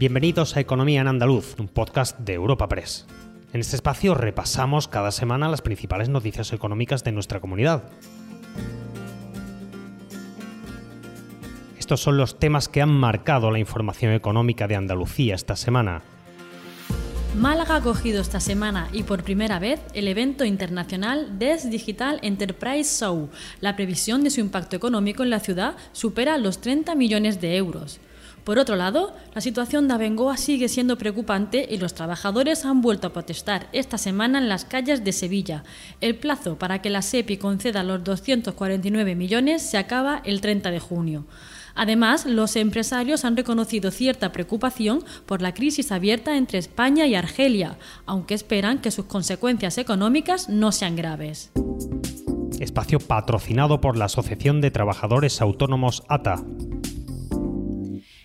Bienvenidos a Economía en Andaluz, un podcast de Europa Press. En este espacio repasamos cada semana las principales noticias económicas de nuestra comunidad. Estos son los temas que han marcado la información económica de Andalucía esta semana. Málaga ha acogido esta semana y por primera vez el evento internacional DES Digital Enterprise Show. La previsión de su impacto económico en la ciudad supera los 30 millones de euros. Por otro lado, la situación de Abengoa sigue siendo preocupante y los trabajadores han vuelto a protestar esta semana en las calles de Sevilla. El plazo para que la SEPI conceda los 249 millones se acaba el 30 de junio. Además, los empresarios han reconocido cierta preocupación por la crisis abierta entre España y Argelia, aunque esperan que sus consecuencias económicas no sean graves. Espacio patrocinado por la Asociación de Trabajadores Autónomos ATA.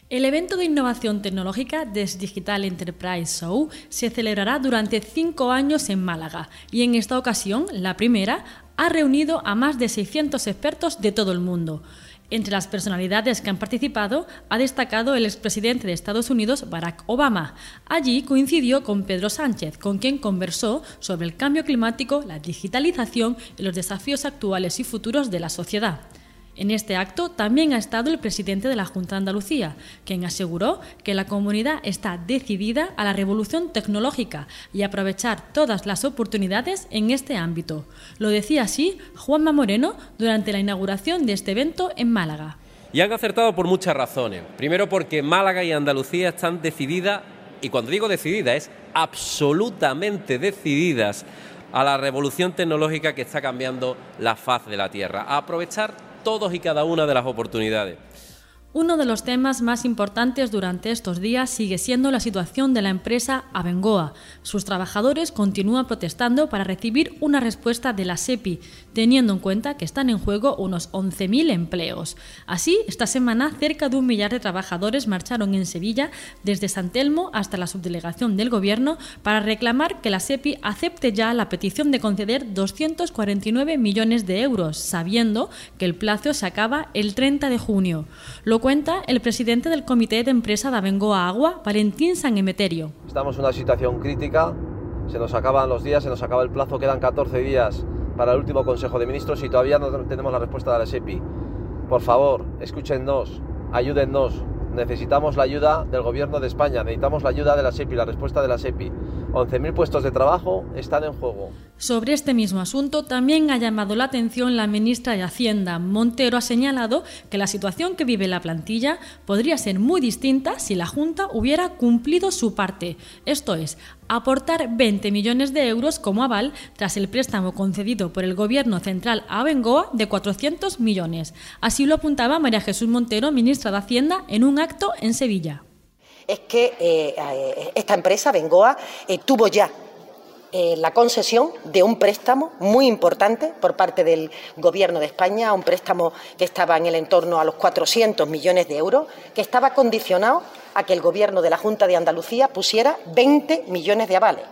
El evento de innovación tecnológica DES Digital Enterprise Show se celebrará durante cinco años en Málaga y en esta ocasión, la primera, ha reunido a más de 600 expertos de todo el mundo. Entre las personalidades que han participado ha destacado el expresidente de Estados Unidos, Barack Obama. Allí coincidió con Pedro Sánchez, con quien conversó sobre el cambio climático, la digitalización y los desafíos actuales y futuros de la sociedad. En este acto también ha estado el presidente de la Junta de Andalucía, quien aseguró que la comunidad está decidida a la revolución tecnológica y a aprovechar todas las oportunidades en este ámbito. Lo decía así Juanma Moreno durante la inauguración de este evento en Málaga. Y han acertado por muchas razones. Primero porque Málaga y Andalucía están decididas, y cuando digo decidida es absolutamente decididas a la revolución tecnológica que está cambiando la faz de la Tierra, a aprovechar todos y cada una de las oportunidades. Uno de los temas más importantes durante estos días sigue siendo la situación de la empresa Abengoa. Sus trabajadores continúan protestando para recibir una respuesta de la SEPI, teniendo en cuenta que están en juego unos 11.000 empleos. Así, esta semana cerca de un millar de trabajadores marcharon en Sevilla desde San Telmo hasta la subdelegación del Gobierno para reclamar que la SEPI acepte ya la petición de conceder 249 millones de euros, sabiendo que el plazo se acaba el 30 de junio cuenta el presidente del Comité de Empresa de Abengoa Agua, Valentín San Emeterio. Estamos en una situación crítica, se nos acaban los días, se nos acaba el plazo, quedan 14 días para el último Consejo de Ministros y todavía no tenemos la respuesta de la SEPI. Por favor, escúchennos, ayúdennos, necesitamos la ayuda del Gobierno de España, necesitamos la ayuda de la SEPI, la respuesta de la SEPI. 11.000 puestos de trabajo están en juego. Sobre este mismo asunto también ha llamado la atención la ministra de Hacienda. Montero ha señalado que la situación que vive la plantilla podría ser muy distinta si la Junta hubiera cumplido su parte, esto es, aportar 20 millones de euros como aval tras el préstamo concedido por el Gobierno central a Bengoa de 400 millones. Así lo apuntaba María Jesús Montero, ministra de Hacienda, en un acto en Sevilla es que eh, eh, esta empresa, Bengoa, eh, tuvo ya la concesión de un préstamo muy importante por parte del Gobierno de España, un préstamo que estaba en el entorno a los 400 millones de euros, que estaba condicionado a que el Gobierno de la Junta de Andalucía pusiera 20 millones de avales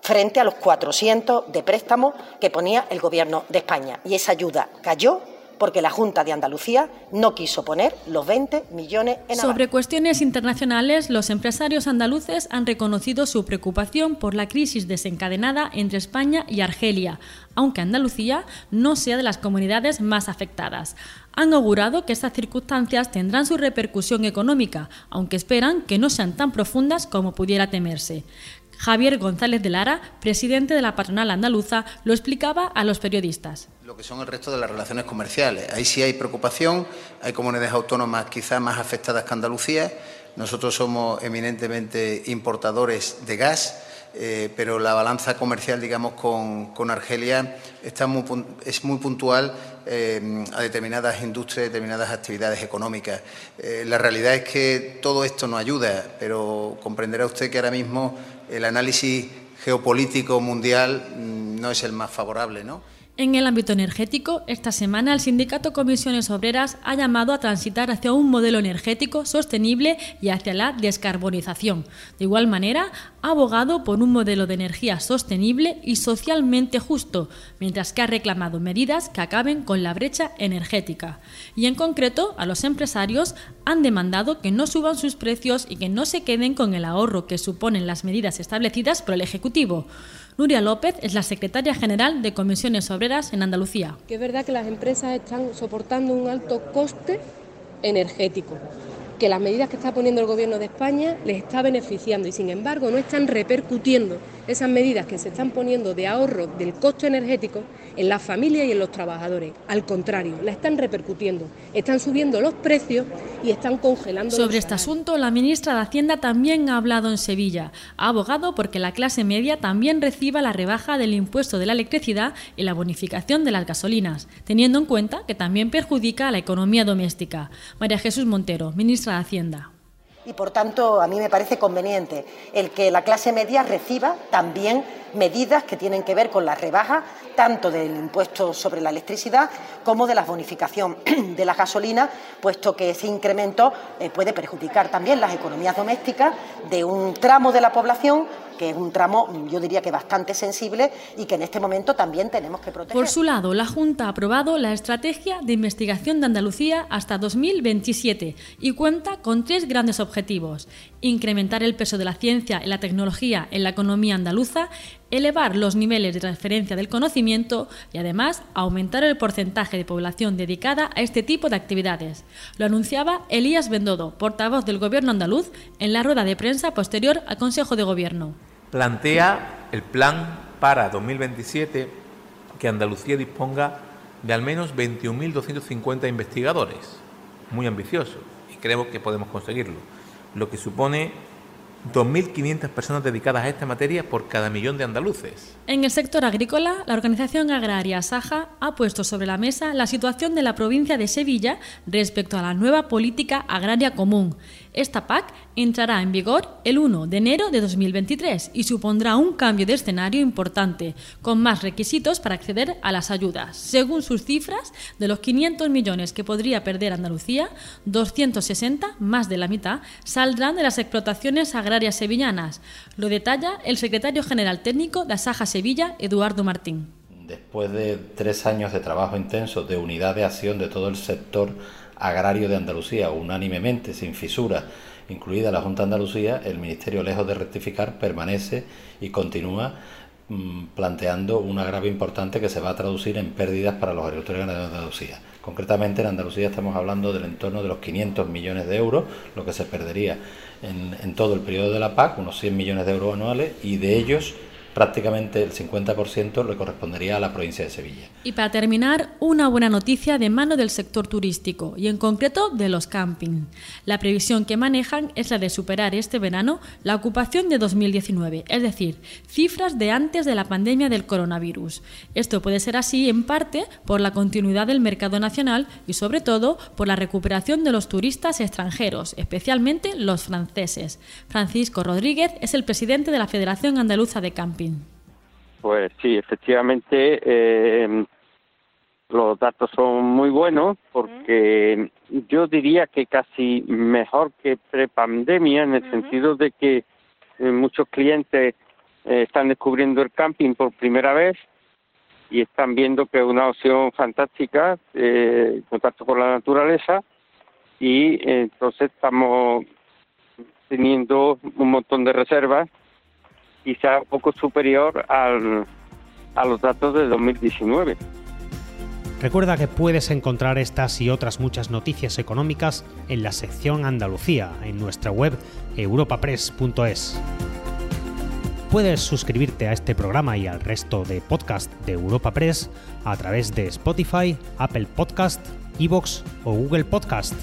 frente a los 400 de préstamo que ponía el Gobierno de España. Y esa ayuda cayó porque la Junta de Andalucía no quiso poner los 20 millones en Sobre cuestiones internacionales, los empresarios andaluces han reconocido su preocupación por la crisis desencadenada entre España y Argelia, aunque Andalucía no sea de las comunidades más afectadas. Han augurado que estas circunstancias tendrán su repercusión económica, aunque esperan que no sean tan profundas como pudiera temerse. Javier González de Lara, presidente de la patronal andaluza, lo explicaba a los periodistas. Lo que son el resto de las relaciones comerciales. Ahí sí hay preocupación, hay comunidades autónomas quizás más afectadas que Andalucía. Nosotros somos eminentemente importadores de gas. Eh, pero la balanza comercial, digamos, con, Argelia está es muy puntual eh, a determinadas industrias, determinadas actividades económicas. Eh, la realidad es que todo esto no ayuda, pero comprenderá usted que ahora mismo el análisis geopolítico mundial mm, no es el más favorable, ¿no? En el ámbito energético, esta semana el sindicato Comisiones Obreras ha llamado a transitar hacia un modelo energético sostenible y hacia la descarbonización. De igual manera, ha abogado por un modelo de energía sostenible y socialmente justo, mientras que ha reclamado medidas que acaben con la brecha energética. Y en concreto, a los empresarios han demandado que no suban sus precios y que no se queden con el ahorro que suponen las medidas establecidas por el Ejecutivo. Nuria López es la secretaria general de Comisiones Obreras en Andalucía. Que es verdad que las empresas están soportando un alto coste energético, que las medidas que está poniendo el Gobierno de España les está beneficiando y sin embargo no están repercutiendo esas medidas que se están poniendo de ahorro del costo energético en las familias y en los trabajadores. Al contrario, la están repercutiendo, están subiendo los precios y están congelando. Sobre este asunto, la ministra de Hacienda también ha hablado en Sevilla. Ha abogado porque la clase media también reciba la rebaja del impuesto de la electricidad y la bonificación de las gasolinas, teniendo en cuenta que también perjudica a la economía doméstica. María Jesús Montero, ministra de Hacienda y por tanto a mí me parece conveniente el que la clase media reciba también medidas que tienen que ver con la rebaja tanto del impuesto sobre la electricidad como de la bonificación de la gasolina, puesto que ese incremento eh, puede perjudicar también las economías domésticas de un tramo de la población que es un tramo, yo diría que bastante sensible y que en este momento también tenemos que proteger. Por su lado, la Junta ha aprobado la Estrategia de Investigación de Andalucía hasta 2027 y cuenta con tres grandes objetivos. Incrementar el peso de la ciencia y la tecnología en la economía andaluza, elevar los niveles de transferencia del conocimiento y además aumentar el porcentaje de población dedicada a este tipo de actividades. Lo anunciaba Elías Bendodo, portavoz del Gobierno andaluz, en la rueda de prensa posterior al Consejo de Gobierno plantea el plan para 2027 que Andalucía disponga de al menos 21.250 investigadores. Muy ambicioso y creemos que podemos conseguirlo, lo que supone 2.500 personas dedicadas a esta materia por cada millón de andaluces. En el sector agrícola, la organización agraria Saja ha puesto sobre la mesa la situación de la provincia de Sevilla respecto a la nueva política agraria común. Esta PAC entrará en vigor el 1 de enero de 2023 y supondrá un cambio de escenario importante, con más requisitos para acceder a las ayudas. Según sus cifras, de los 500 millones que podría perder Andalucía, 260, más de la mitad, saldrán de las explotaciones agrarias sevillanas. Lo detalla el secretario general técnico de Asaja Sevilla, Eduardo Martín. Después de tres años de trabajo intenso de unidad de acción de todo el sector agrario de Andalucía, unánimemente, sin fisuras, incluida la Junta de Andalucía, el Ministerio, lejos de rectificar, permanece y continúa mm, planteando un agravio importante que se va a traducir en pérdidas para los agricultores de Andalucía. Concretamente en Andalucía estamos hablando del entorno de los 500 millones de euros, lo que se perdería en, en todo el periodo de la PAC, unos 100 millones de euros anuales, y de ellos prácticamente el 50% le correspondería a la provincia de Sevilla. Y para terminar, una buena noticia de mano del sector turístico y en concreto de los campings. La previsión que manejan es la de superar este verano la ocupación de 2019, es decir, cifras de antes de la pandemia del coronavirus. Esto puede ser así en parte por la continuidad del mercado nacional y sobre todo por la recuperación de los turistas extranjeros, especialmente los franceses. Francisco Rodríguez es el presidente de la Federación Andaluza de Camping. Pues sí, efectivamente eh, los datos son muy buenos porque yo diría que casi mejor que prepandemia en el sentido de que eh, muchos clientes eh, están descubriendo el camping por primera vez y están viendo que es una opción fantástica, eh, contacto con la naturaleza y entonces estamos teniendo un montón de reservas quizá un poco superior al, a los datos de 2019. Recuerda que puedes encontrar estas y otras muchas noticias económicas en la sección Andalucía en nuestra web europapress.es. Puedes suscribirte a este programa y al resto de podcast de Europa Press a través de Spotify, Apple Podcast, Evox o Google Podcast.